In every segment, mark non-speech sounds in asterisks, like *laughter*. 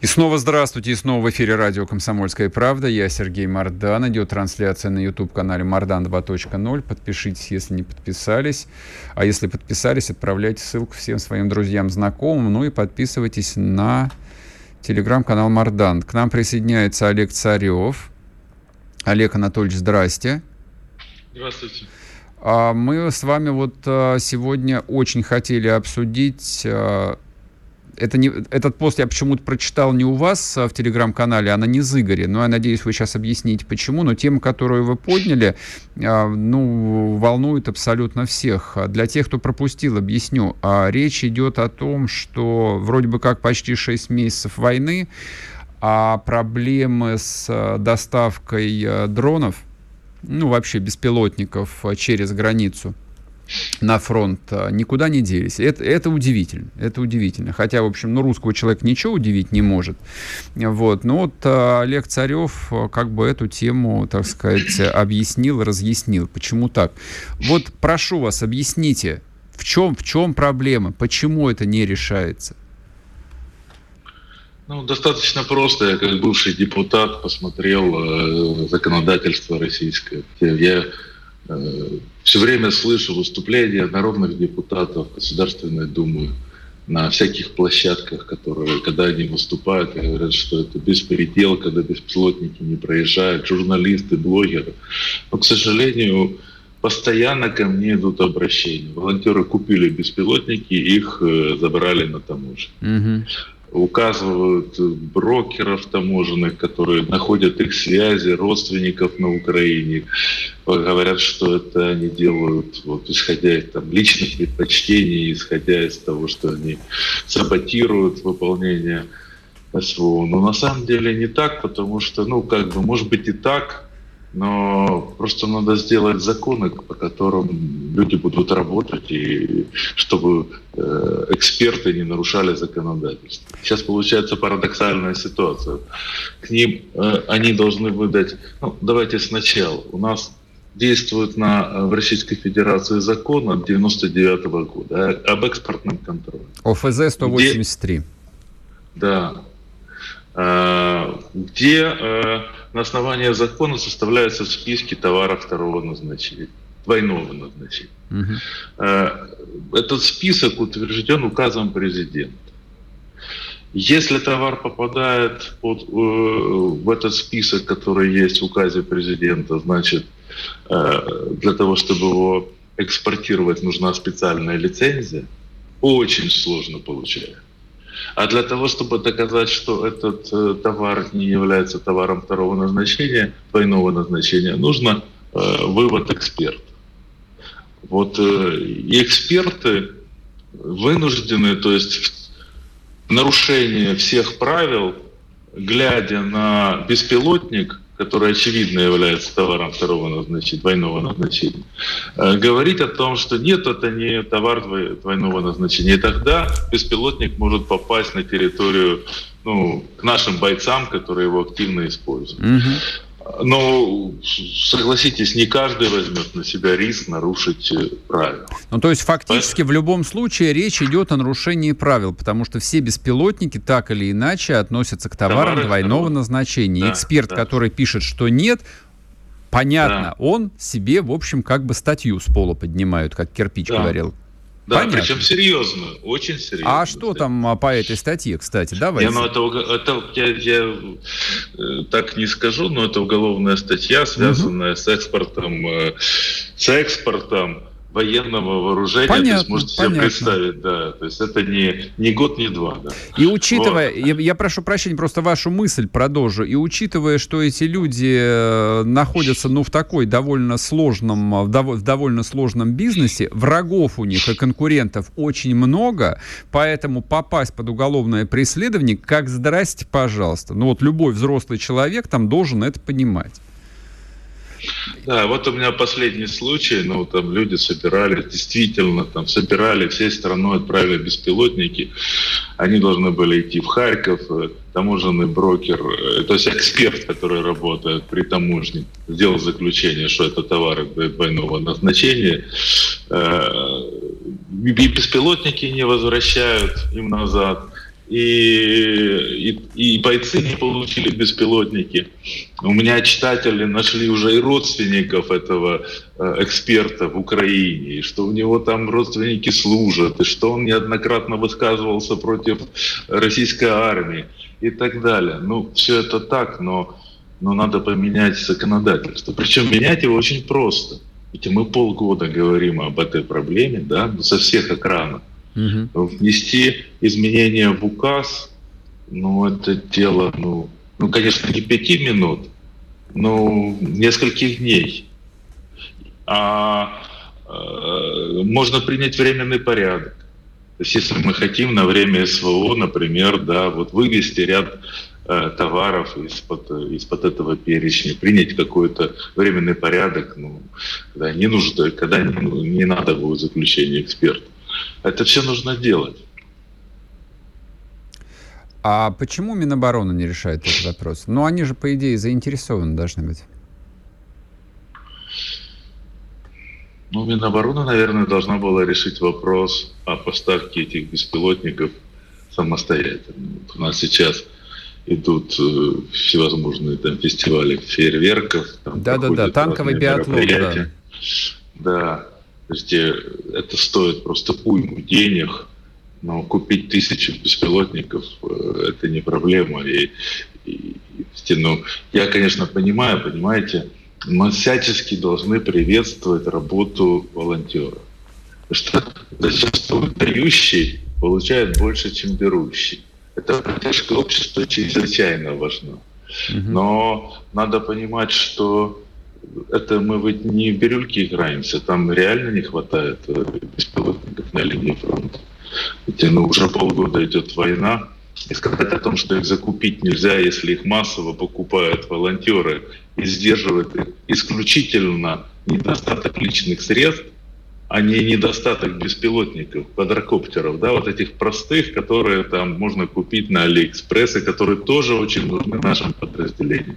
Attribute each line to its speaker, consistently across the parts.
Speaker 1: И снова здравствуйте, и снова в эфире радио «Комсомольская правда». Я Сергей Мордан. Идет трансляция на YouTube-канале «Мордан 2.0». Подпишитесь, если не подписались. А если подписались, отправляйте ссылку всем своим друзьям, знакомым. Ну и подписывайтесь на телеграм-канал «Мордан». К нам присоединяется Олег Царев. Олег Анатольевич, здрасте.
Speaker 2: Здравствуйте.
Speaker 1: А мы с вами вот а, сегодня очень хотели обсудить а, это не, этот пост я почему-то прочитал не у вас а в телеграм-канале, а на Незыгоре. Но я надеюсь, вы сейчас объясните, почему. Но тема, которую вы подняли, а, ну, волнует абсолютно всех. Для тех, кто пропустил, объясню. А, речь идет о том, что вроде бы как почти 6 месяцев войны, а проблемы с а, доставкой дронов, ну, вообще беспилотников через границу – на фронт а, никуда не делись. Это, это удивительно. Это удивительно. Хотя, в общем, ну, русского человека ничего удивить не может. Вот. Но вот а, Олег Царев а, как бы эту тему, так сказать, объяснил, разъяснил. Почему так? Вот прошу вас, объясните, в чем, в чем проблема? Почему это не решается?
Speaker 2: Ну, достаточно просто. Я как бывший депутат посмотрел э, законодательство российское. Я все время слышу выступления народных депутатов Государственной Думы на всяких площадках, которые, когда они выступают, говорят, что это беспредел, когда беспилотники не проезжают, журналисты, блогеры. Но, к сожалению, постоянно ко мне идут обращения. Волонтеры купили беспилотники, их э, забрали на таможне. Угу указывают брокеров таможенных, которые находят их связи, родственников на Украине, говорят, что это они делают, вот, исходя из там, личных предпочтений, исходя из того, что они саботируют выполнение СВО. Но на самом деле не так, потому что, ну, как бы, может быть и так, но просто надо сделать законы, по которым люди будут работать, и чтобы э, эксперты не нарушали законодательство. Сейчас получается парадоксальная ситуация. К ним э, они должны выдать... Ну, давайте сначала. У нас действует на, в Российской Федерации закон от 99 -го года об экспортном контроле.
Speaker 1: ОФЗ 183.
Speaker 2: Где, да. Э, где э, на основании закона составляются списки товаров второго назначения, двойного назначения. Угу. Этот список утвержден указом президента. Если товар попадает под, э, в этот список, который есть в указе президента, значит, э, для того, чтобы его экспортировать, нужна специальная лицензия. Очень сложно получается. А для того, чтобы доказать, что этот э, товар не является товаром второго назначения, двойного назначения, нужно э, вывод эксперта. Вот э, и эксперты вынуждены, то есть в нарушение всех правил, глядя на беспилотник, который очевидно является товаром второго назначения, двойного назначения, э, говорить о том, что нет, это не товар двойного назначения. И тогда беспилотник может попасть на территорию ну, к нашим бойцам, которые его активно используют. Угу. Но, согласитесь, не каждый возьмет на себя риск нарушить э, правила.
Speaker 1: Ну, то есть, фактически, Поэтому... в любом случае речь идет о нарушении правил, потому что все беспилотники так или иначе относятся к товарам Товары двойного второго. назначения. Да, Эксперт, да. который пишет, что нет, понятно, да. он себе, в общем, как бы статью с пола поднимает, как кирпич да. говорил.
Speaker 2: Да, Понятно. причем серьезно, очень серьезно.
Speaker 1: А что там а, по этой статье, кстати, давайте?
Speaker 2: Я, ну, это, это, я, я э, так не скажу, но это уголовная статья, связанная угу. с экспортом, э, с экспортом военного вооружения, понятно, то есть можете понятно. себе представить, да, то есть это не, не год, не два, да.
Speaker 1: И учитывая, вот. я, я прошу прощения, просто вашу мысль продолжу, и учитывая, что эти люди э, находятся, ну, в такой довольно сложном, в, дов, в довольно сложном бизнесе, врагов у них и конкурентов очень много, поэтому попасть под уголовное преследование, как здрасте, пожалуйста. Ну, вот любой взрослый человек там должен это понимать.
Speaker 2: Да, вот у меня последний случай, ну, там люди собирали, действительно, там собирали, всей страной отправили беспилотники, они должны были идти в Харьков, э, таможенный брокер, э, то есть эксперт, который работает при таможне, сделал заключение, что это товары двойного назначения, э, и беспилотники не возвращают им назад, и, и, и бойцы не получили беспилотники. У меня читатели нашли уже и родственников этого э, эксперта в Украине, и что у него там родственники служат, и что он неоднократно высказывался против российской армии и так далее. Ну, все это так, но, но надо поменять законодательство. Причем менять его очень просто. Ведь мы полгода говорим об этой проблеме, да, со всех экранов внести изменения в указ, ну, это дело, ну, ну, конечно, не пяти минут, но нескольких дней. А э, можно принять временный порядок. То есть, если мы хотим на время СВО, например, да, вот вывести ряд э, товаров из-под из-под этого перечня, принять какой-то временный порядок, ну, когда не нужно, когда не, не надо будет заключение эксперта. Это все нужно делать.
Speaker 1: А почему Минобороны не решает этот вопрос? Ну, они же, по идее, заинтересованы должны быть.
Speaker 2: Ну, Минобороны, наверное, должна была решить вопрос о поставке этих беспилотников самостоятельно. У нас сейчас идут э, всевозможные там фестивали фейерверков.
Speaker 1: Да-да-да, танковый биатлон, да.
Speaker 2: Да, э, это стоит просто уйму денег, но купить тысячу беспилотников э, это не проблема. И, и, ну, я, конечно, понимаю, понимаете, мы всячески должны приветствовать работу волонтеров. Потому что зачастую дающий получает больше, чем берущий. Это поддержка общества чрезвычайно важна. Но надо понимать, что это мы ведь не в бирюльки играемся, там реально не хватает э, беспилотников на линии фронта. Ведь ну, уже полгода идет война, и сказать о том, что их закупить нельзя, если их массово покупают волонтеры и сдерживают исключительно недостаток личных средств, а не недостаток беспилотников, квадрокоптеров, да, вот этих простых, которые там можно купить на Алиэкспресс, и которые тоже очень нужны нашим подразделениям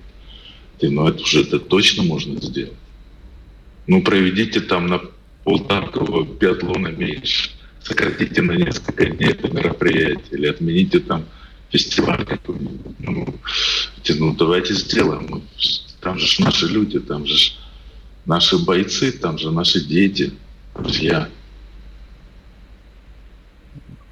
Speaker 2: ну это уже это точно можно сделать. Ну, проведите там на полтанкового биатлона меньше, сократите на несколько дней это мероприятие, или отмените там фестиваль какой-нибудь. Ну, ну, давайте сделаем. Ну, там же наши люди, там же наши бойцы, там же наши дети, друзья.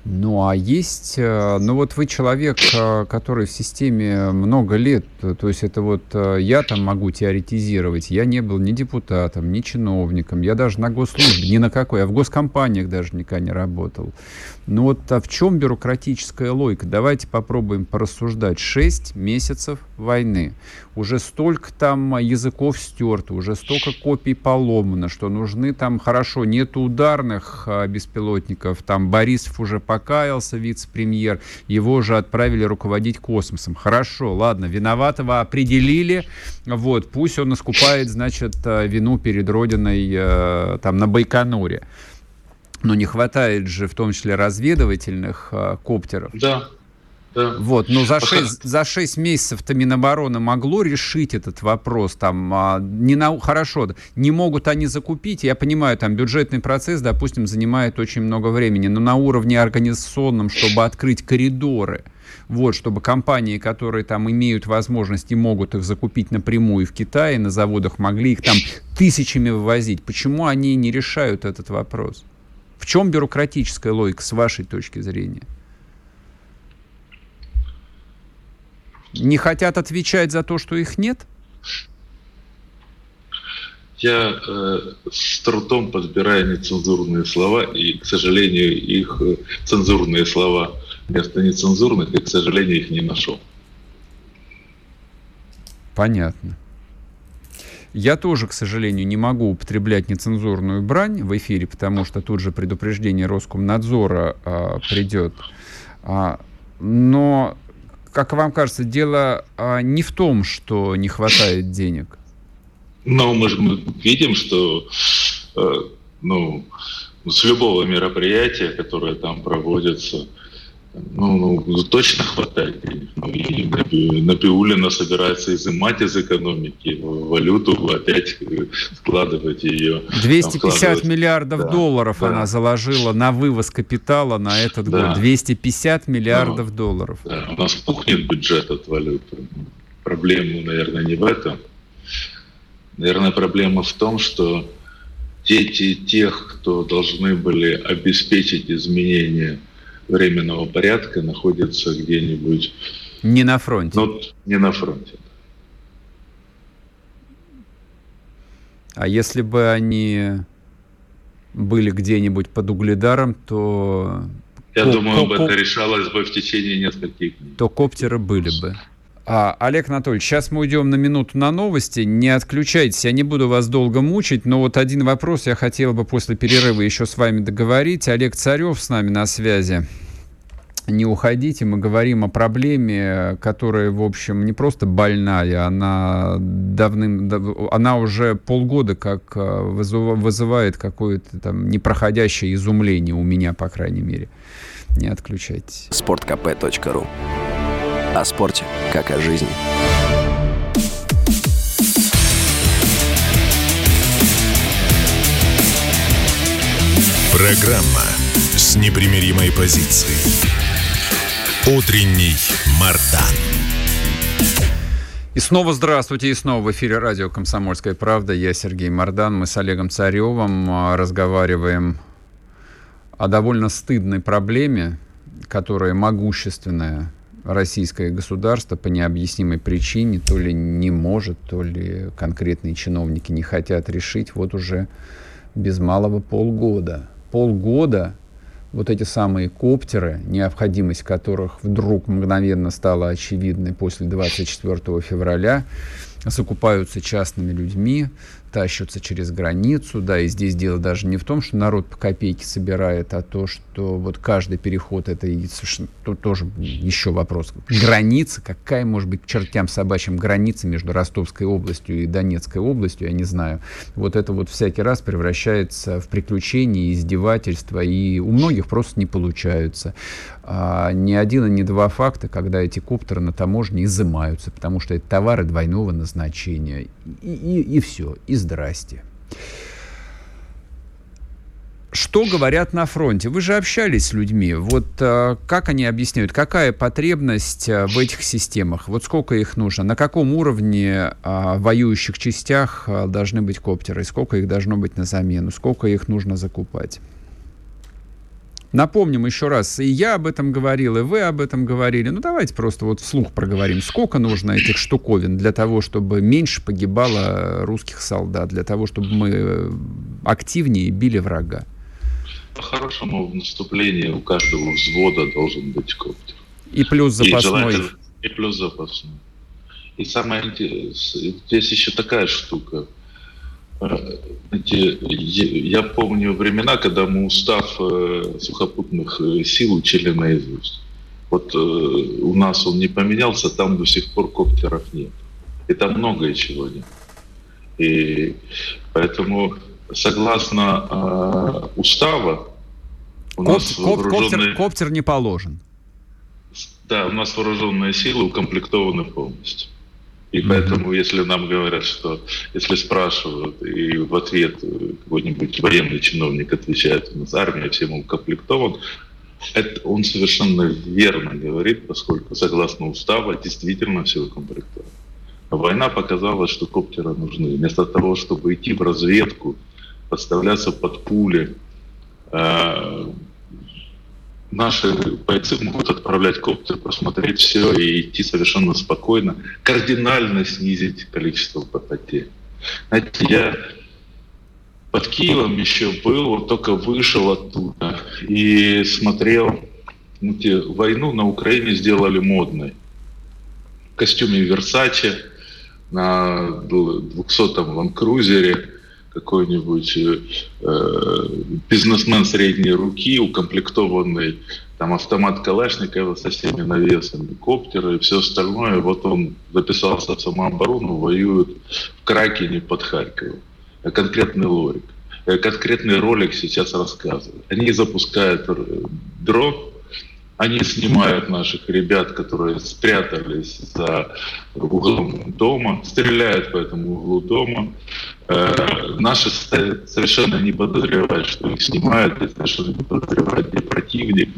Speaker 1: Ну, а есть, э, ну вот вы человек, э, который в системе много лет, то есть это вот э, я там могу теоретизировать, я не был ни депутатом, ни чиновником, я даже на госслужбе, ни на какой, я в госкомпаниях даже никогда не работал. Ну вот а в чем бюрократическая логика? Давайте попробуем порассуждать. Шесть месяцев войны. Уже столько там языков стерто, уже столько копий поломано, что нужны там, хорошо, нет ударных а, беспилотников, там Борисов уже покаялся, вице-премьер, его уже отправили руководить космосом. Хорошо, ладно, виноватого определили, вот, пусть он искупает, значит, а, вину перед Родиной а, там на Байконуре но не хватает же в том числе разведывательных э, коптеров.
Speaker 2: Да. Да.
Speaker 1: Вот, но за 6, за 6 месяцев-то Минобороны могло решить этот вопрос. Там, а, не на, хорошо, не могут они закупить. Я понимаю, там бюджетный процесс, допустим, занимает очень много времени, но на уровне организационном, чтобы открыть коридоры, вот, чтобы компании, которые там имеют возможность и могут их закупить напрямую в Китае, на заводах могли их там тысячами вывозить. Почему они не решают этот вопрос? В чем бюрократическая логика с вашей точки зрения? Не хотят отвечать за то, что их нет?
Speaker 2: Я э, с трудом подбираю нецензурные слова, и, к сожалению, их э, цензурные слова вместо нецензурных, и, к сожалению, их не нашел.
Speaker 1: Понятно. Я тоже, к сожалению, не могу употреблять нецензурную брань в эфире, потому что тут же предупреждение Роскомнадзора а, придет. А, но, как вам кажется, дело а, не в том, что не хватает денег.
Speaker 2: Но мы же видим, что э, ну, с любого мероприятия, которое там проводится, ну, ну, точно хватает денег. Ну, и собирается изымать из экономики валюту, опять складывать ее.
Speaker 1: 250 миллиардов да, долларов да. она заложила на вывоз капитала на этот да. год. 250 миллиардов ну, долларов.
Speaker 2: Да, у нас пухнет бюджет от валюты. Проблема, наверное, не в этом. Наверное, проблема в том, что дети тех, кто должны были обеспечить изменения временного порядка находится где-нибудь...
Speaker 1: Не на фронте.
Speaker 2: Ну, не на фронте.
Speaker 1: А если бы они были где-нибудь под угледаром, то...
Speaker 2: Я Коп, думаю, коп, это решалось бы в течение нескольких
Speaker 1: дней. То коптеры были бы. А, Олег Анатольевич, сейчас мы уйдем на минуту на новости. Не отключайтесь, я не буду вас долго мучить, но вот один вопрос я хотел бы после перерыва еще с вами договорить. Олег Царев с нами на связи. Не уходите, мы говорим о проблеме, которая, в общем, не просто больная, она давным, она уже полгода как э, вызывает какое-то там непроходящее изумление у меня, по крайней мере. Не отключайтесь.
Speaker 3: Спорткп.ру о спорте, как о жизни. Программа с непримиримой позицией. Утренний Мардан.
Speaker 1: И снова здравствуйте, и снова в эфире радио «Комсомольская правда». Я Сергей Мордан. Мы с Олегом Царевым а, разговариваем о довольно стыдной проблеме, которая могущественная российское государство по необъяснимой причине то ли не может, то ли конкретные чиновники не хотят решить вот уже без малого полгода. Полгода вот эти самые коптеры, необходимость которых вдруг мгновенно стала очевидной после 24 февраля, закупаются частными людьми, тащатся через границу, да, и здесь дело даже не в том, что народ по копейке собирает, а то, что вот каждый переход это и совершенно, тут тоже еще вопрос. Граница, какая может быть к чертям собачьим граница между Ростовской областью и Донецкой областью, я не знаю. Вот это вот всякий раз превращается в приключения, издевательства, и у многих просто не получаются. А, ни один и ни два факта, когда эти коптеры на таможне изымаются, потому что это товары двойного назначения. И, и, и все, и здрасте. Что говорят на фронте? Вы же общались с людьми. Вот э, как они объясняют, какая потребность э, в этих системах? Вот сколько их нужно? На каком уровне э, воюющих частях э, должны быть коптеры? Сколько их должно быть на замену? Сколько их нужно закупать? Напомним еще раз, и я об этом говорил, и вы об этом говорили. Ну, давайте просто вот вслух проговорим. Сколько нужно этих штуковин для того, чтобы меньше погибало русских солдат, для того, чтобы мы активнее били врага?
Speaker 2: По-хорошему, в наступлении у каждого взвода должен быть коптер.
Speaker 1: И плюс запасной.
Speaker 2: И, и плюс запасной. И самое интересное, здесь еще такая штука – я помню времена, когда мы устав э, сухопутных э, сил учили наизусть. Вот э, у нас он не поменялся, там до сих пор коптеров нет. И там многое чего нет. И поэтому, согласно э, устава,
Speaker 1: у Коп, нас коп, вооруженные... коптер, коптер не положен.
Speaker 2: Да, у нас вооруженные силы укомплектованы полностью. И mm-hmm. поэтому, если нам говорят, что если спрашивают, и в ответ какой-нибудь военный чиновник отвечает, у нас армия всем укомплектован, это он совершенно верно говорит, поскольку согласно устава действительно все укомплектовано. война показала, что коптеры нужны. Вместо того, чтобы идти в разведку, подставляться под пули, э, наши бойцы могут отправлять коптер, посмотреть все и идти совершенно спокойно, кардинально снизить количество потерь. Знаете, я под Киевом еще был, вот только вышел оттуда и смотрел, ну, те, войну на Украине сделали модной. В костюме Версаче, на 200-м ланкрузере, какой-нибудь э, бизнесмен средней руки, укомплектованный там автомат Калашникова со всеми навесами, коптеры и все остальное. Вот он записался в самооборону, воюет в Кракене под Харьковом. А конкретный лорик. Э, конкретный ролик сейчас рассказываю. Они запускают э, дрон, они снимают наших ребят, которые спрятались за углом дома, стреляют по этому углу дома. Э, наши совершенно не подозревают, что их снимают, и совершенно не подозревают, где противник.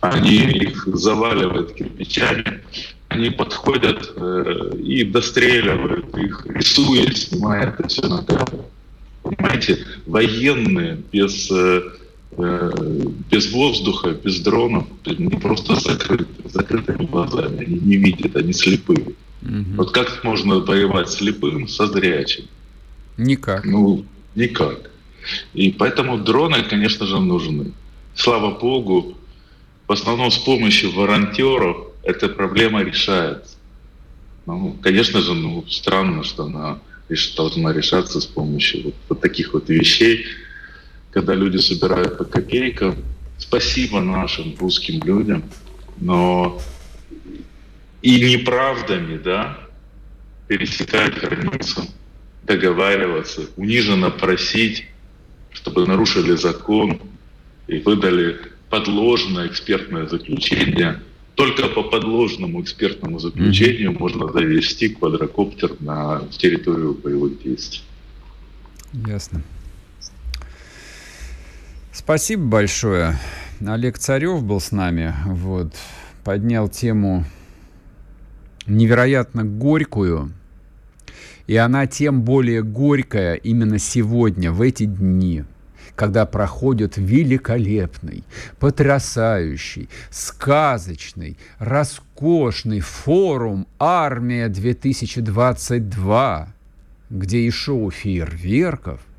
Speaker 2: Они их заваливают кирпичами, они подходят э, и достреливают их, рисуя, снимая это все на камеру. Понимаете, военные без э, без воздуха, без дронов, они просто закрыты, закрытыми глазами, они не видят, они слепые. Угу. Вот как можно воевать слепым со зрячим?
Speaker 1: Никак.
Speaker 2: Ну, никак. И поэтому дроны, конечно же, нужны. Слава богу, в основном с помощью волонтеров эта проблема решается. Ну, конечно же, ну, странно, что она должна решаться с помощью вот, вот таких вот вещей, когда люди собирают по копейкам. Спасибо нашим русским людям, но и неправдами, да, пересекать границу, договариваться, униженно просить, чтобы нарушили закон и выдали подложное экспертное заключение. Только по подложному экспертному заключению mm-hmm. можно завести квадрокоптер на территорию боевых действий.
Speaker 1: Ясно. Спасибо большое. Олег Царев был с нами. Вот, поднял тему невероятно горькую. И она тем более горькая именно сегодня, в эти дни, когда проходит великолепный, потрясающий, сказочный, роскошный форум «Армия-2022», где и шоу фейерверков –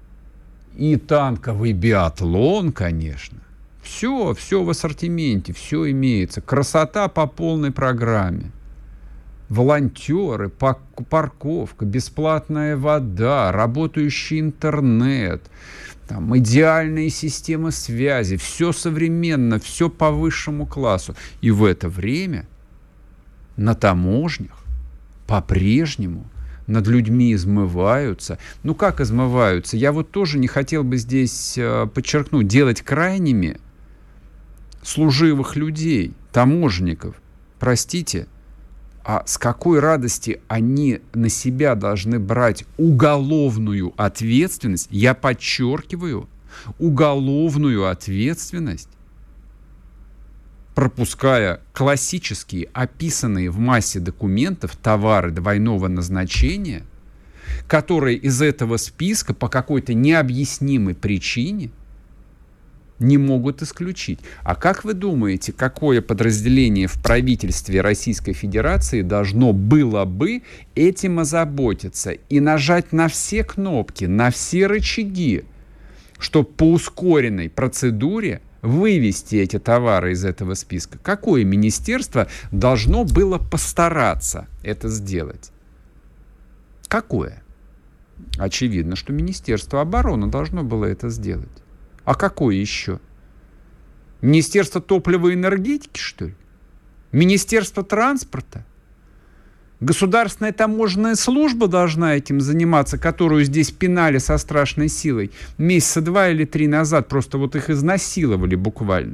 Speaker 1: и танковый биатлон, конечно. Все, все в ассортименте, все имеется. Красота по полной программе. Волонтеры, парковка, бесплатная вода, работающий интернет, там, идеальные системы связи, все современно, все по высшему классу. И в это время на таможнях по-прежнему – над людьми измываются. Ну как измываются? Я вот тоже не хотел бы здесь э, подчеркнуть, делать крайними служивых людей, таможенников. Простите, а с какой радости они на себя должны брать уголовную ответственность? Я подчеркиваю, уголовную ответственность пропуская классические, описанные в массе документов товары двойного назначения, которые из этого списка по какой-то необъяснимой причине не могут исключить. А как вы думаете, какое подразделение в правительстве Российской Федерации должно было бы этим озаботиться и нажать на все кнопки, на все рычаги, чтобы по ускоренной процедуре вывести эти товары из этого списка? Какое министерство должно было постараться это сделать? Какое? Очевидно, что Министерство обороны должно было это сделать. А какое еще? Министерство топлива и энергетики, что ли? Министерство транспорта? Государственная таможенная служба должна этим заниматься, которую здесь пинали со страшной силой месяца два или три назад. Просто вот их изнасиловали буквально.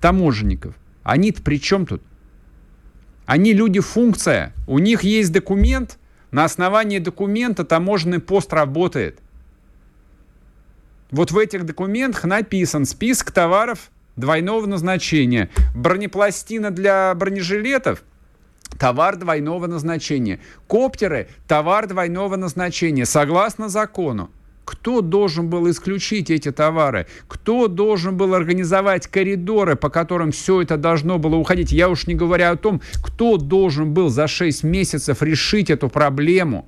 Speaker 1: Таможенников. Они-то при чем тут? Они люди-функция. У них есть документ. На основании документа таможенный пост работает. Вот в этих документах написан список товаров двойного назначения. Бронепластина для бронежилетов – товар двойного назначения. Коптеры – товар двойного назначения, согласно закону. Кто должен был исключить эти товары? Кто должен был организовать коридоры, по которым все это должно было уходить? Я уж не говоря о том, кто должен был за 6 месяцев решить эту проблему.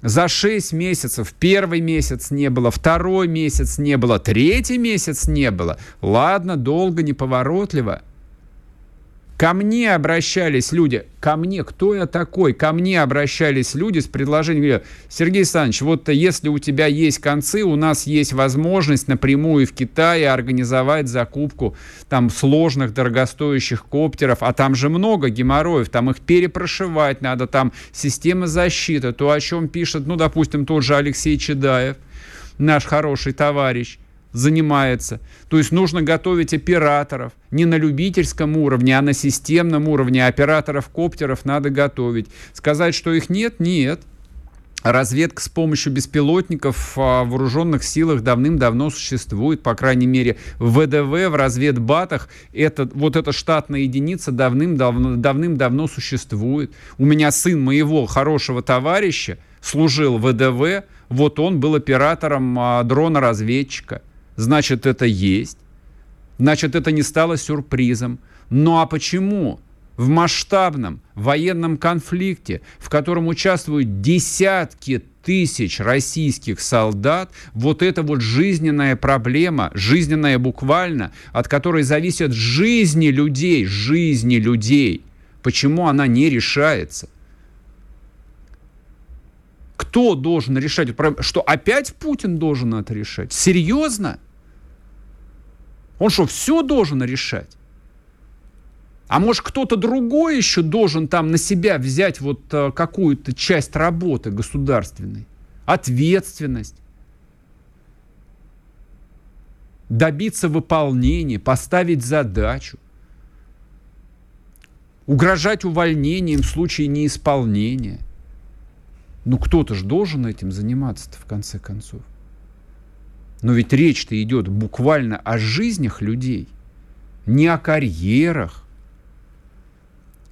Speaker 1: За 6 месяцев первый месяц не было, второй месяц не было, третий месяц не было. Ладно, долго, неповоротливо. Ко мне обращались люди, ко мне, кто я такой? Ко мне обращались люди с предложением, Сергей Александрович, вот если у тебя есть концы, у нас есть возможность напрямую в Китае организовать закупку там сложных, дорогостоящих коптеров, а там же много геморроев, там их перепрошивать надо, там система защиты, то, о чем пишет, ну, допустим, тот же Алексей Чедаев, наш хороший товарищ, занимается. То есть нужно готовить операторов не на любительском уровне, а на системном уровне. Операторов коптеров надо готовить. Сказать, что их нет, нет. Разведка с помощью беспилотников в вооруженных силах давным-давно существует, по крайней мере, в ВДВ, в разведбатах, это, вот эта штатная единица давным-давно, давным-давно существует. У меня сын моего хорошего товарища служил в ВДВ, вот он был оператором а, дрона-разведчика значит, это есть. Значит, это не стало сюрпризом. Ну а почему? В масштабном военном конфликте, в котором участвуют десятки тысяч российских солдат, вот эта вот жизненная проблема, жизненная буквально, от которой зависят жизни людей, жизни людей, почему она не решается? Кто должен решать? Что опять Путин должен это решать? Серьезно? Он что, все должен решать? А может, кто-то другой еще должен там на себя взять вот э, какую-то часть работы государственной? Ответственность. Добиться выполнения, поставить задачу. Угрожать увольнением в случае неисполнения. Ну, кто-то же должен этим заниматься в конце концов. Но ведь речь-то идет буквально о жизнях людей, не о карьерах,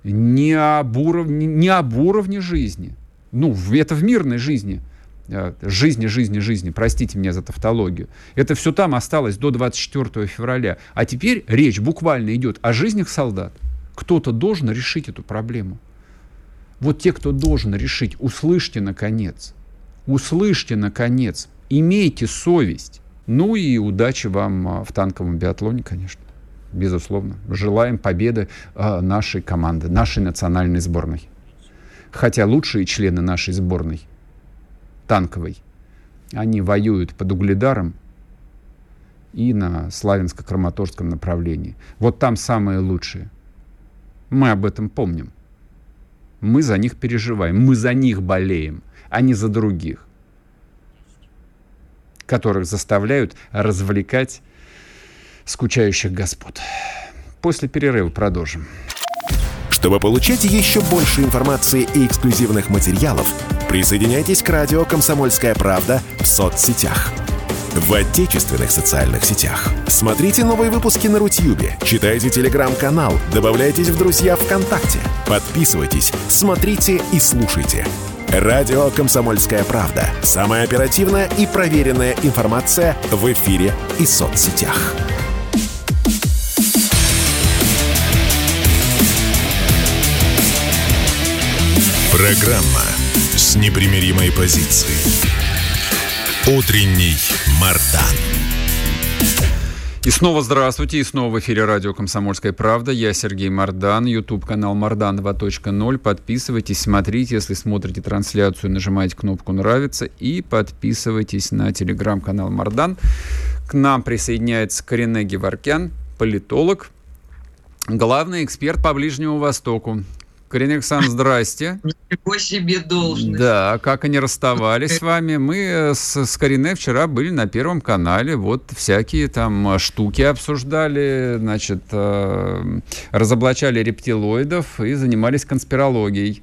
Speaker 1: не об уровне, не об уровне жизни. Ну, это в мирной жизни. Э, жизни, жизни, жизни. Простите меня за тавтологию. Это все там осталось до 24 февраля. А теперь речь буквально идет о жизнях солдат. Кто-то должен решить эту проблему. Вот те, кто должен решить, услышьте наконец. Услышьте наконец имейте совесть. Ну и удачи вам а, в танковом биатлоне, конечно. Безусловно. Желаем победы а, нашей команды, нашей национальной сборной. Хотя лучшие члены нашей сборной, танковой, они воюют под Угледаром и на Славянско-Краматорском направлении. Вот там самые лучшие. Мы об этом помним. Мы за них переживаем, мы за них болеем, а не за других которых заставляют развлекать скучающих господ. После перерыва продолжим.
Speaker 3: Чтобы получать еще больше информации и эксклюзивных материалов, присоединяйтесь к радио «Комсомольская правда» в соцсетях. В отечественных социальных сетях. Смотрите новые выпуски на Рутьюбе, читайте телеграм-канал, добавляйтесь в друзья ВКонтакте, подписывайтесь, смотрите и слушайте – Радио «Комсомольская правда». Самая оперативная и проверенная информация в эфире и соцсетях. Программа с непримиримой позицией. Утренний Мардан.
Speaker 1: И снова здравствуйте, и снова в эфире радио «Комсомольская правда». Я Сергей Мордан, YouTube-канал Мордан 2.0. Подписывайтесь, смотрите, если смотрите трансляцию, нажимайте кнопку «Нравится» и подписывайтесь на телеграм-канал Мордан. К нам присоединяется Корене Геворкян, политолог, главный эксперт по Ближнему Востоку. Карин Александр, здрасте.
Speaker 4: Ничего себе должность.
Speaker 1: Да, как они расставались с вами. Мы э, с, с Карине вчера были на Первом канале, вот всякие там э, штуки обсуждали, значит, э, разоблачали рептилоидов и занимались конспирологией.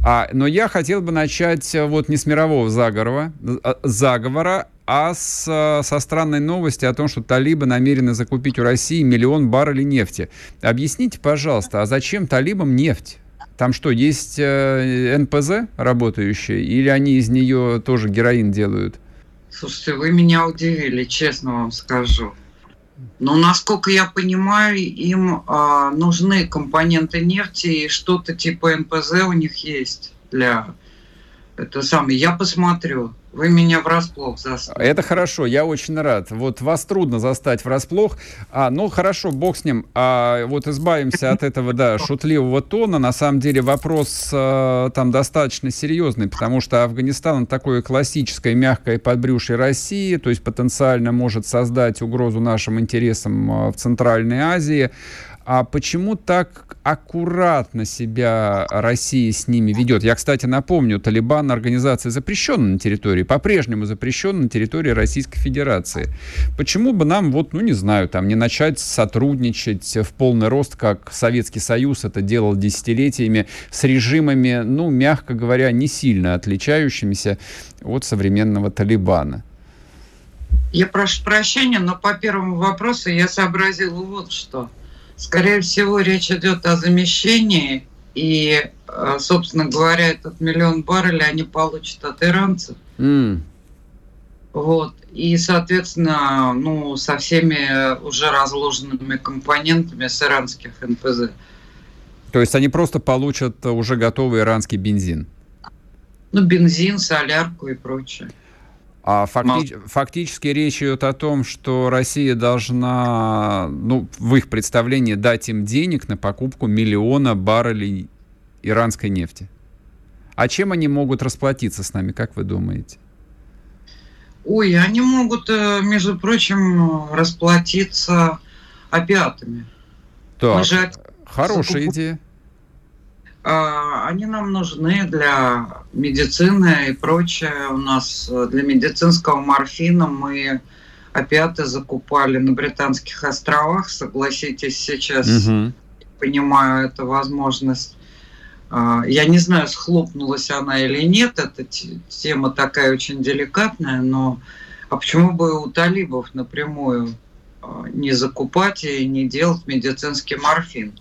Speaker 1: А, но я хотел бы начать вот не с мирового заговора, заговора а с, со странной новости о том, что талибы намерены закупить у России миллион баррелей нефти. Объясните, пожалуйста, а зачем талибам нефть? Там что, есть э, НПЗ работающие, или они из нее тоже героин делают?
Speaker 4: Слушайте, вы меня удивили, честно вам скажу. Но, насколько я понимаю, им э, нужны компоненты нефти, и что-то типа НПЗ у них есть для это самое. Я посмотрю. Вы меня врасплох застали.
Speaker 1: Это хорошо, я очень рад. Вот вас трудно застать врасплох. А, ну, хорошо, бог с ним. А вот избавимся от этого, да, *laughs* шутливого тона. На самом деле вопрос а, там достаточно серьезный, потому что Афганистан такое классическое мягкое подбрюшье России, то есть потенциально может создать угрозу нашим интересам а, в Центральной Азии. А почему так аккуратно себя Россия с ними ведет? Я, кстати, напомню, Талибан организация запрещена на территории, по-прежнему запрещена на территории Российской Федерации. Почему бы нам, вот, ну не знаю, там не начать сотрудничать в полный рост, как Советский Союз это делал десятилетиями, с режимами, ну, мягко говоря, не сильно отличающимися от современного Талибана?
Speaker 4: Я прошу прощения, но по первому вопросу я сообразила вот что – Скорее всего, речь идет о замещении, и, э, собственно говоря, этот миллион баррелей они получат от иранцев. Mm. Вот. И, соответственно, ну, со всеми уже разложенными компонентами с иранских НПЗ.
Speaker 1: То есть они просто получат уже готовый иранский бензин?
Speaker 4: Ну, бензин, солярку и прочее.
Speaker 1: А факти- фактически речь идет о том, что Россия должна, ну, в их представлении, дать им денег на покупку миллиона баррелей иранской нефти. А чем они могут расплатиться с нами, как вы думаете?
Speaker 4: Ой, они могут, э, между прочим, расплатиться опиатами.
Speaker 1: Так, же... хорошая закуп... идея.
Speaker 4: А, они нам нужны для медицины и прочее. У нас э, для медицинского морфина мы опиаты закупали на Британских островах. Согласитесь, сейчас угу. понимаю эту возможность. А, я не знаю, схлопнулась она или нет. Эта тема такая очень деликатная, но а почему бы у талибов напрямую а, не закупать и не делать медицинский морфин?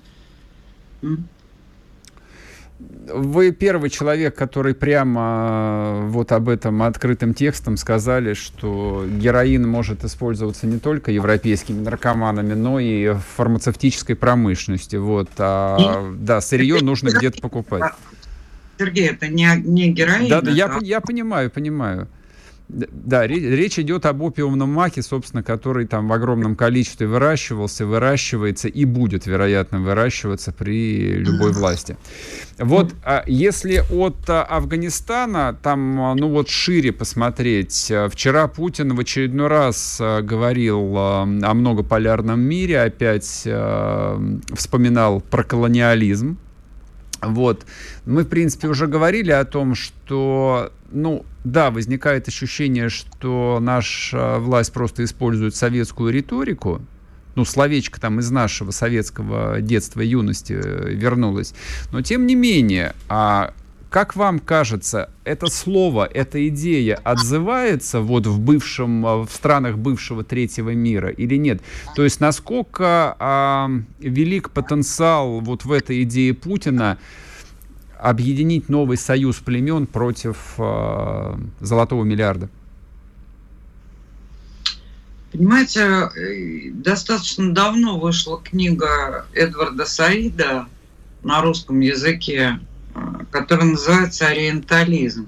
Speaker 1: Вы первый человек, который прямо э, вот об этом открытым текстом сказали, что героин может использоваться не только европейскими наркоманами, но и в фармацевтической промышленности. Вот, а, да, сырье нужно где-то покупать.
Speaker 4: Сергей, это не, не героин.
Speaker 1: Да, да, я, я понимаю, понимаю. Да, речь идет об опиумном маке, собственно, который там в огромном количестве выращивался, выращивается и будет, вероятно, выращиваться при любой власти. Вот а если от а, Афганистана, там, а, ну вот шире посмотреть, вчера Путин в очередной раз говорил о многополярном мире, опять вспоминал про колониализм, вот. Мы, в принципе, уже говорили о том, что, ну, да, возникает ощущение, что наша власть просто использует советскую риторику, ну, словечко там из нашего советского детства юности э, вернулось. Но, тем не менее, а как вам кажется, это слово, эта идея отзывается вот в бывшем, э, в странах бывшего третьего мира или нет? То есть насколько а, велик потенциал вот в этой идее Путина объединить новый союз племен против э, золотого миллиарда?
Speaker 4: Понимаете, достаточно давно вышла книга Эдварда Саида на русском языке, которая называется «Ориентализм».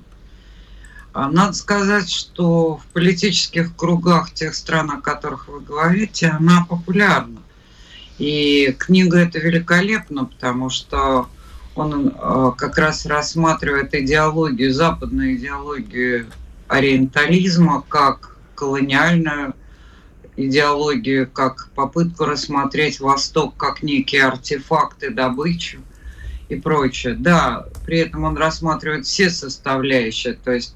Speaker 4: А надо сказать, что в политических кругах тех стран, о которых вы говорите, она популярна. И книга эта великолепна, потому что он э, как раз рассматривает идеологию, западную идеологию ориентализма как колониальную идеологию, как попытку рассмотреть Восток как некие артефакты, добычу и прочее. Да, при этом он рассматривает все составляющие, то есть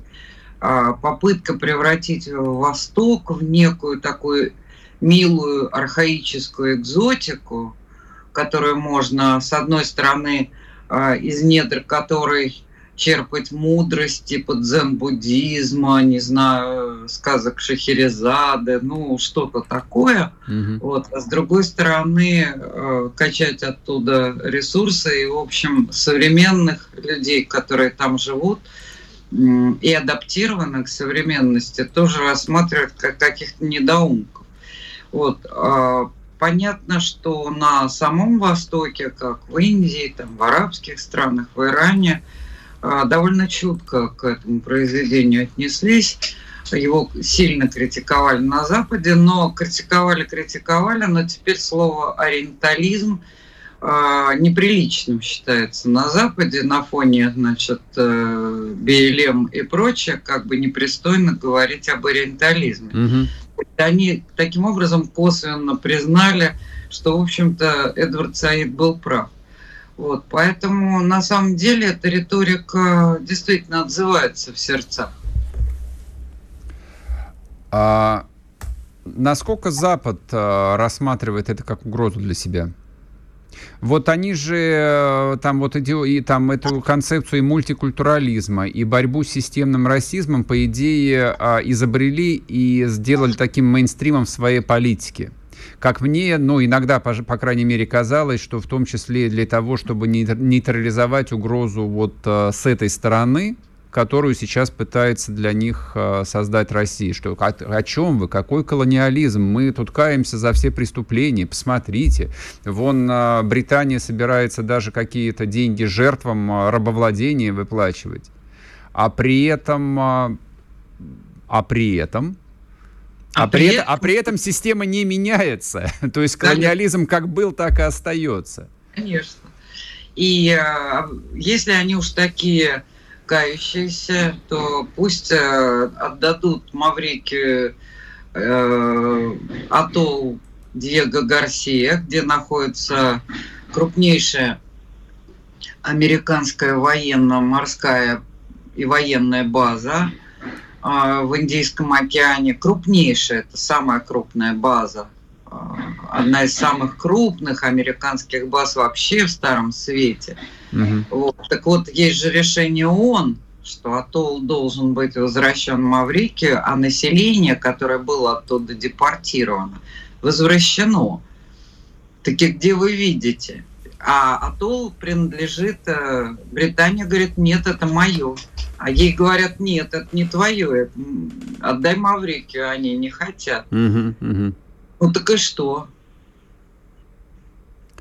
Speaker 4: а, попытка превратить Восток в некую такую милую архаическую экзотику, которую можно, с одной стороны, а, из недр которой черпать мудрость типа дзен-буддизма, не знаю, сказок Шахерезады, ну, что-то такое. Mm-hmm. Вот. А с другой стороны, э, качать оттуда ресурсы и, в общем, современных людей, которые там живут, и адаптированы к современности, тоже рассматривать как каких-то недоумков. Вот. А Понятно, что на самом Востоке, как в Индии, там, в арабских странах, в Иране, довольно чутко к этому произведению отнеслись. Его сильно критиковали на Западе, но критиковали, критиковали, но теперь слово ориентализм а, неприличным считается на Западе на фоне, значит, э, БЛМ и прочее, как бы непристойно говорить об ориентализме. Угу. Они таким образом косвенно признали, что, в общем-то, Эдвард Саид был прав. Вот, поэтому на самом деле эта риторика действительно отзывается в сердцах.
Speaker 1: А насколько Запад а, рассматривает это как угрозу для себя? Вот они же э, там вот и там эту концепцию и мультикультурализма, и борьбу с системным расизмом, по идее, а, изобрели и сделали таким мейнстримом в своей политике. Как мне, ну, иногда, по, по крайней мере, казалось, что в том числе для того, чтобы нейтрализовать угрозу вот э, с этой стороны, которую сейчас пытается для них э, создать Россия. Что, о, о чем вы? Какой колониализм? Мы тут каемся за все преступления. Посмотрите. Вон э, Британия собирается даже какие-то деньги жертвам э, рабовладения выплачивать. А при этом... А при этом а, а, при, при, а при этом система не меняется. *laughs* То есть колониализм как был, так и остается.
Speaker 4: Конечно. И э, если они уж такие кающиеся, то пусть э, отдадут Маврикию э, атолл Диего Гарсия, где находится крупнейшая американская военно-морская и военная база в Индийском океане. Крупнейшая, это самая крупная база одна из самых крупных американских баз вообще в Старом Свете. Угу. Вот. Так вот, есть же решение ООН, что атолл должен быть возвращен в Маврикию, а население, которое было оттуда депортировано, возвращено. Так и где вы видите? А атолл принадлежит... Э, Британия говорит, нет, это мое. А ей говорят, нет, это не твое, это... отдай Маврикию, они не хотят. Угу, угу. Ну так и что?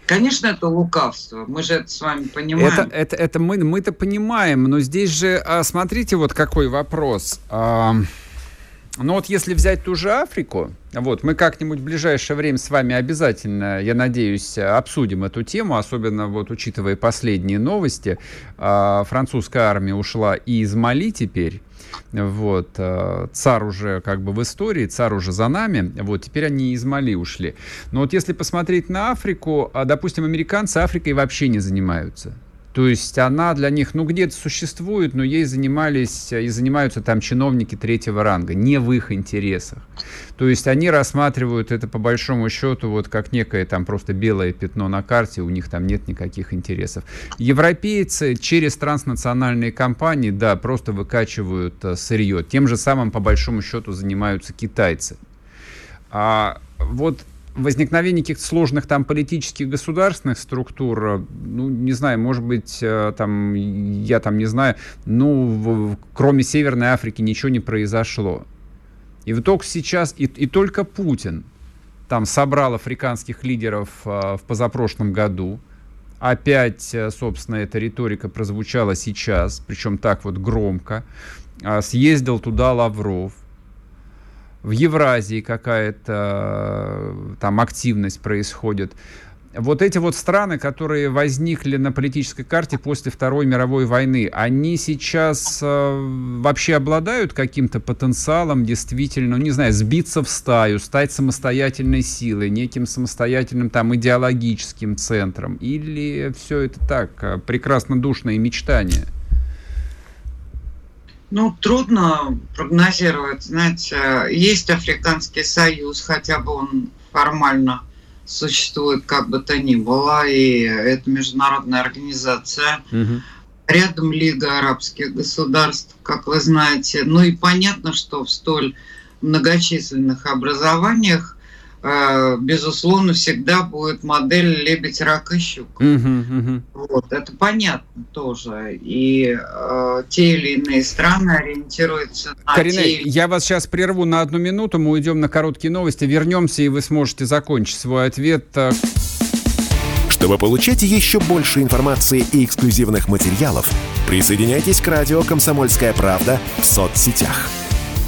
Speaker 4: Конечно, это лукавство. Мы же это с вами понимаем.
Speaker 1: Это, это, это мы, мы-то понимаем, но здесь же, а, смотрите, вот какой вопрос. А, ну вот если взять ту же Африку, вот, мы как-нибудь в ближайшее время с вами обязательно, я надеюсь, обсудим эту тему, особенно вот учитывая последние новости. А, французская армия ушла и из Мали теперь. Вот, э, царь уже как бы в истории, царь уже за нами. Вот, теперь они из Мали ушли. Но вот если посмотреть на Африку, а, допустим, американцы Африкой вообще не занимаются. То есть она для них, ну, где-то существует, но ей занимались и занимаются там чиновники третьего ранга, не в их интересах. То есть они рассматривают это по большому счету вот как некое там просто белое пятно на карте, у них там нет никаких интересов. Европейцы через транснациональные компании, да, просто выкачивают э, сырье. Тем же самым по большому счету занимаются китайцы. А вот возникновение каких-то сложных там политических государственных структур, э, ну, не знаю, может быть, э, там, я там не знаю, ну, в, кроме Северной Африки ничего не произошло. И вот только сейчас, и, и только Путин там собрал африканских лидеров а, в позапрошлом году, опять, собственно, эта риторика прозвучала сейчас, причем так вот громко, а, съездил туда Лавров, в Евразии какая-то там активность происходит. Вот эти вот страны, которые возникли на политической карте после Второй мировой войны, они сейчас э, вообще обладают каким-то потенциалом действительно, ну, не знаю, сбиться в стаю, стать самостоятельной силой, неким самостоятельным там идеологическим центром? Или все это так, э, прекрасно душное мечтание?
Speaker 4: Ну, трудно прогнозировать. Знаете, есть Африканский союз, хотя бы он формально существует как бы то ни было, и это международная организация. Угу. Рядом Лига арабских государств, как вы знаете. Ну и понятно, что в столь многочисленных образованиях безусловно, всегда будет модель лебедь, рак и щук. Угу, угу. Вот, это понятно тоже. И э, те или иные страны ориентируются на
Speaker 1: Карина,
Speaker 4: те...
Speaker 1: я вас сейчас прерву на одну минуту, мы уйдем на короткие новости, вернемся, и вы сможете закончить свой ответ
Speaker 3: Чтобы получать еще больше информации и эксклюзивных материалов, присоединяйтесь к радио «Комсомольская правда» в соцсетях –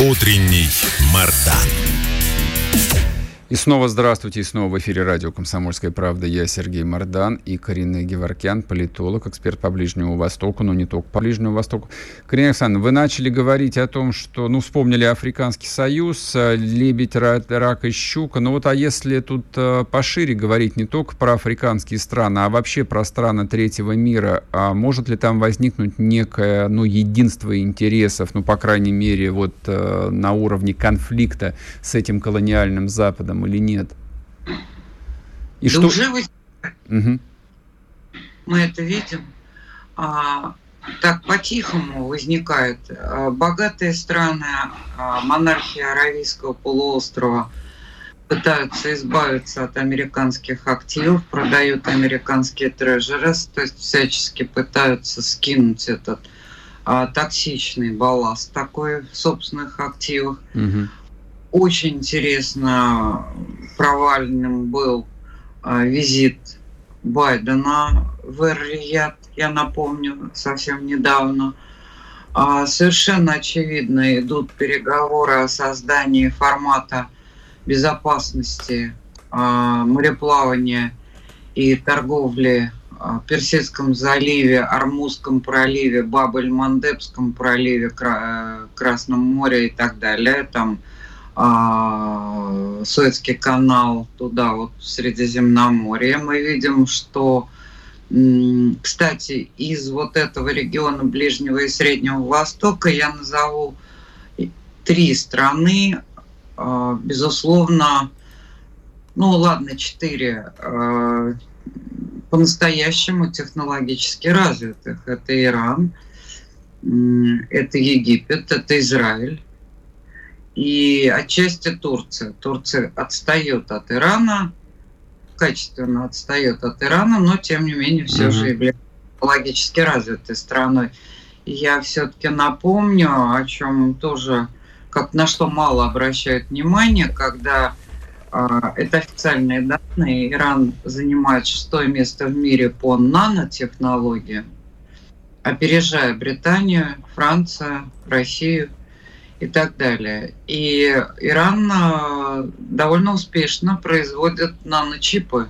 Speaker 3: Утренний Мардан.
Speaker 1: И снова здравствуйте, и снова в эфире радио «Комсомольская правда». Я Сергей Мордан и Карина Геворкян, политолог, эксперт по Ближнему Востоку, но не только по Ближнему Востоку. Карина Александровна, вы начали говорить о том, что, ну, вспомнили Африканский Союз, э, лебедь, рак, и щука. Ну вот, а если тут э, пошире говорить не только про африканские страны, а вообще про страны третьего мира, а может ли там возникнуть некое, ну, единство интересов, ну, по крайней мере, вот э, на уровне конфликта с этим колониальным Западом? Или нет?
Speaker 4: И да что... уже вы... угу. мы это видим. А, так по-тихому возникает. А, богатые страны, а, монархии Аравийского полуострова пытаются избавиться от американских активов, продают американские трежеры, то есть всячески пытаются скинуть этот а, токсичный балласт такой в собственных активах. Угу. Очень интересно провальным был а, визит Байдена в Эр-Рияд, я напомню, совсем недавно. А, совершенно очевидно идут переговоры о создании формата безопасности а, мореплавания и торговли в Персидском заливе, Армузском проливе, Бабель-Мандебском проливе, Красном море и так далее. Там а, Суэцкий канал туда, вот в Средиземноморье, мы видим, что, кстати, из вот этого региона Ближнего и Среднего Востока я назову три страны, а, безусловно, ну ладно, четыре, а, по-настоящему технологически развитых. Это Иран, это Египет, это Израиль и отчасти Турция. Турция отстает от Ирана, качественно отстает от Ирана, но тем не менее все uh-huh. же является технологически развитой страной. И я все-таки напомню, о чем тоже, как на что мало обращают внимание, когда э, это официальные данные, Иран занимает шестое место в мире по нанотехнологиям, опережая Британию, Францию, Россию – и так далее. И Иран а, довольно успешно производит наночипы.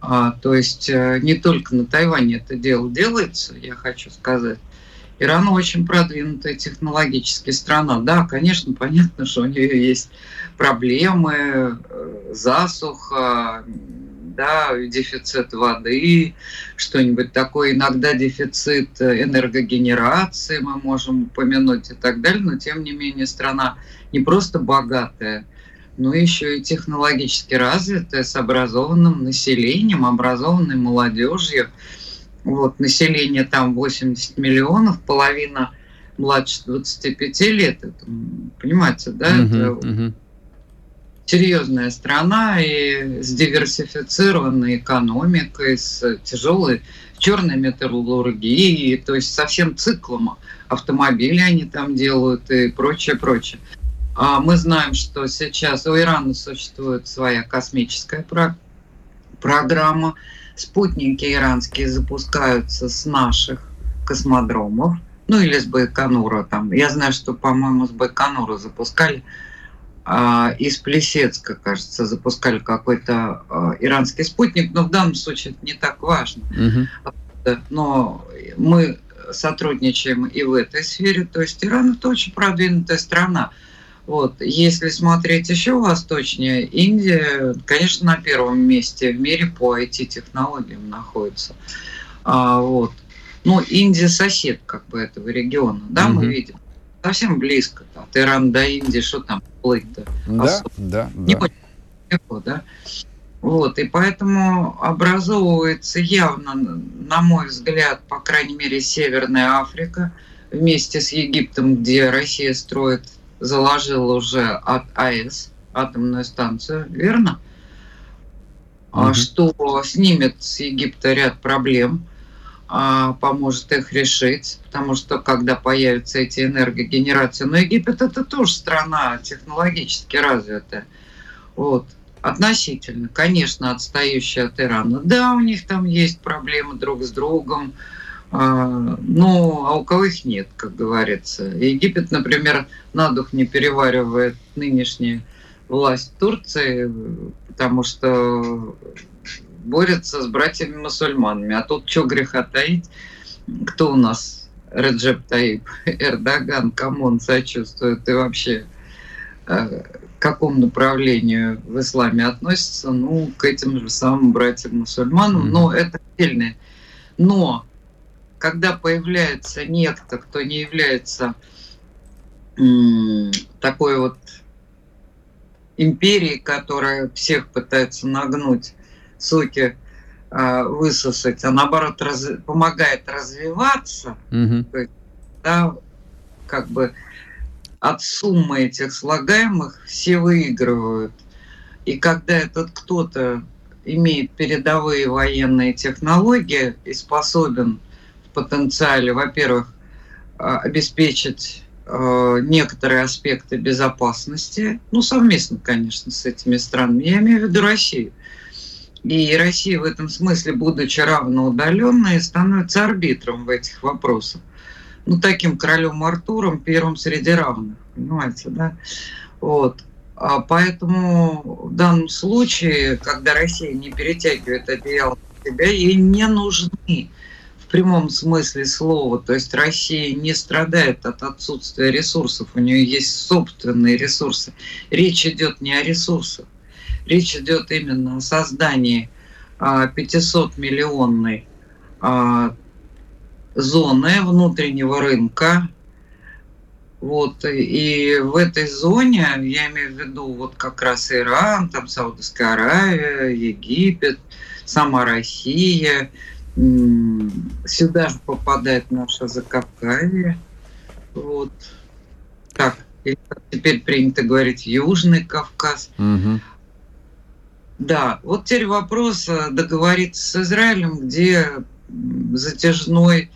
Speaker 4: А, то есть э, не только на Тайване это дело делается, я хочу сказать. Иран очень продвинутая технологически страна. Да, конечно, понятно, что у нее есть проблемы, э, засуха, да, дефицит воды, что-нибудь такое, иногда дефицит энергогенерации мы можем упомянуть и так далее, но тем не менее страна не просто богатая, но еще и технологически развитая, с образованным населением, образованной молодежью. Вот, население там 80 миллионов, половина младше 25 лет, это, понимаете, да, uh-huh, это uh-huh серьезная страна и с диверсифицированной экономикой, с тяжелой черной металлургией, то есть со всем циклом автомобили они там делают и прочее, прочее. А мы знаем, что сейчас у Ирана существует своя космическая про программа. Спутники иранские запускаются с наших космодромов, ну или с Байконура там. Я знаю, что, по-моему, с Байконура запускали из Плесецка, кажется, запускали какой-то а, иранский спутник, но в данном случае это не так важно. Угу. Но мы сотрудничаем и в этой сфере, то есть Иран это очень продвинутая страна. Вот. Если смотреть еще восточнее, Индия, конечно, на первом месте в мире по IT-технологиям находится. А, вот. Ну, Индия сосед как бы этого региона, да, угу. мы видим совсем близко. От Ирана до Индии, что там плыть-то?
Speaker 1: Да, Особо. да,
Speaker 4: Не да. очень да? Вот, и поэтому образовывается явно, на мой взгляд, по крайней мере, Северная Африка вместе с Египтом, где Россия строит, заложила уже от АЭС, атомную станцию, верно? Mm-hmm. Что снимет с Египта ряд проблем, поможет их решить, потому что когда появятся эти энергогенерации, но Египет это тоже страна технологически развитая. Вот относительно, конечно, отстающая от Ирана. Да, у них там есть проблемы друг с другом, а, но а у кого их нет, как говорится. Египет, например, на дух не переваривает нынешняя власть Турции, потому что борется с братьями-мусульманами. А тут что греха таить? Кто у нас? Реджеп Таип *laughs* Эрдоган, кому он сочувствует и вообще а, к какому направлению в исламе относится, ну, к этим же самым братьям-мусульманам, mm-hmm. но это отдельное. Но когда появляется некто, кто не является м- такой вот империей, которая всех пытается нагнуть, соки э, высосать, а наоборот раз, помогает развиваться, то есть, да, как бы от суммы этих слагаемых все выигрывают. И когда этот кто-то имеет передовые военные технологии и способен в потенциале, во-первых, а, обеспечить а, некоторые аспекты безопасности, ну, совместно, конечно, с этими странами, я имею в виду Россию. И Россия в этом смысле, будучи равноудаленной, становится арбитром в этих вопросах ну, таким королем Артуром, первым среди равных, понимаете, да? Вот. А поэтому в данном случае, когда Россия не перетягивает одеяло на себя, ей не нужны в прямом смысле слова. То есть Россия не страдает от отсутствия ресурсов, у нее есть собственные ресурсы. Речь идет не о ресурсах, речь идет именно о создании 500-миллионной а, зоны внутреннего рынка. Вот, и в этой зоне, я имею в виду вот как раз Иран, там Саудовская Аравия, Египет, сама Россия, сюда же попадает наша Закавказье. Вот. Так, теперь принято говорить Южный Кавказ. Угу. Да, вот теперь вопрос э, договориться с Израилем, где затяжной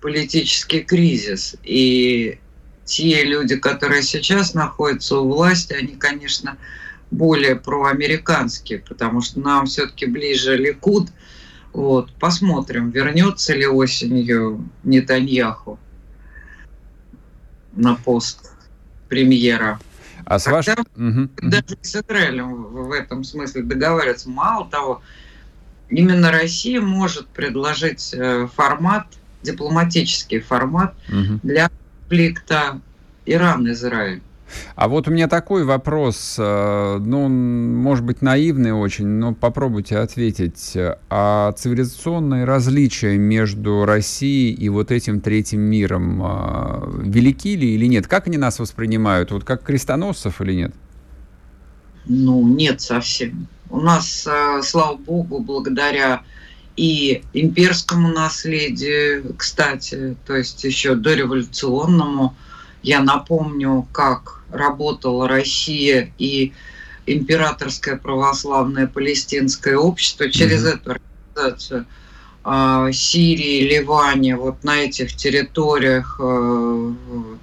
Speaker 4: политический кризис. И те люди, которые сейчас находятся у власти, они, конечно, более проамериканские, потому что нам все-таки ближе Ликуд. Вот, посмотрим, вернется ли осенью Нетаньяху на пост премьера. А с вашей... Угу. Даже с Израилем в этом смысле договариваться. Мало того, именно Россия может предложить э, формат, дипломатический формат угу. для конфликта Иран-Израиль.
Speaker 1: А вот у меня такой вопрос, э, ну, может быть, наивный очень, но попробуйте ответить. А цивилизационные различия между Россией и вот этим третьим миром э, велики ли или нет? Как они нас воспринимают? Вот как крестоносцев или нет?
Speaker 4: Ну, нет совсем. У нас, э, слава богу, благодаря и имперскому наследию, кстати, то есть еще дореволюционному, я напомню, как работала Россия и императорское православное палестинское общество через mm-hmm. эту организацию э, Сирии, Ливане, вот на этих территориях, э,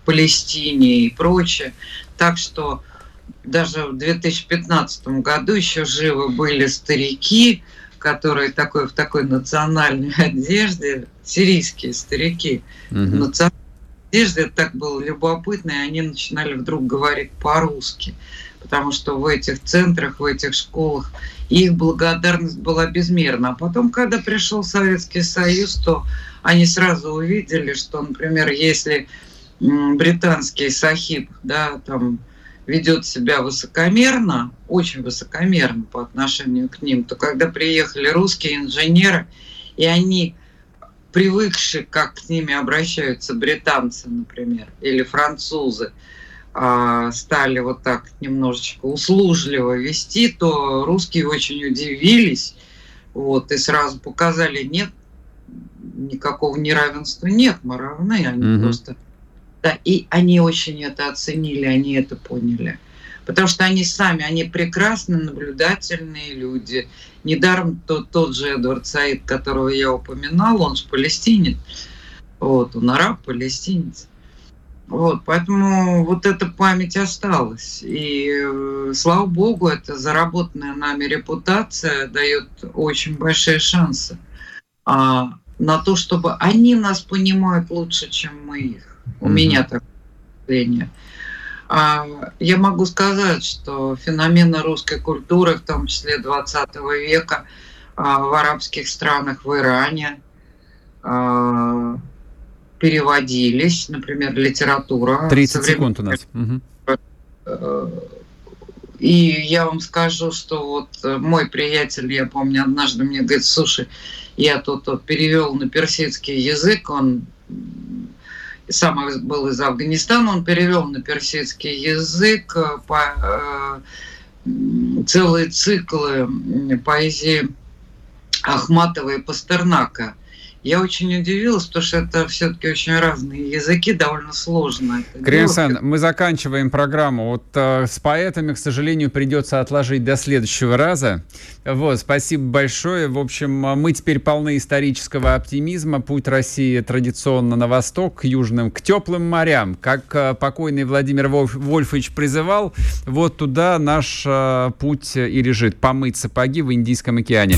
Speaker 4: Палестине и прочее. Так что даже в 2015 году еще живы были старики, которые такой, в такой национальной *laughs* одежде, сирийские старики, угу. национальной одежде, это так было любопытно, и они начинали вдруг говорить по-русски, потому что в этих центрах, в этих школах их благодарность была безмерна. А потом, когда пришел Советский Союз, то они сразу увидели, что, например, если британский сахиб, да, там ведет себя высокомерно, очень высокомерно по отношению к ним, то когда приехали русские инженеры, и они привыкшие, как к ними обращаются британцы, например, или французы, а, стали вот так немножечко услужливо вести, то русские очень удивились, вот, и сразу показали, нет, никакого неравенства нет, мы равны, они mm-hmm. просто... Да, и они очень это оценили, они это поняли. Потому что они сами, они прекрасные, наблюдательные люди. Недаром тот, тот же Эдвард Саид, которого я упоминал, он же палестинец. Вот, он араб, палестинец. Вот, поэтому вот эта память осталась. И э, слава богу, эта заработанная нами репутация дает очень большие шансы а, на то, чтобы они нас понимают лучше, чем мы их. У mm-hmm. меня такое впечатление. А, я могу сказать, что феномены русской культуры, в том числе 20 века, а, в арабских странах, в Иране, а, переводились, например, литература.
Speaker 1: 30 секунд у нас.
Speaker 4: И я вам скажу, что вот э, мой приятель, я помню, однажды мне говорит, слушай, я тут вот перевел на персидский язык, он сам был из Афганистана, он перевел на персидский язык э, по, э, целые циклы поэзии Ахматова и Пастернака – я очень удивилась, потому что это все-таки очень разные языки, довольно сложно.
Speaker 1: Кремсан, мы заканчиваем программу. Вот э, с поэтами, к сожалению, придется отложить до следующего раза. Вот, спасибо большое. В общем, мы теперь полны исторического оптимизма. Путь России традиционно на восток, к южным, к теплым морям. Как э, покойный Владимир Вольф, Вольфович призывал, вот туда наш э, путь и лежит. Помыть сапоги в Индийском океане.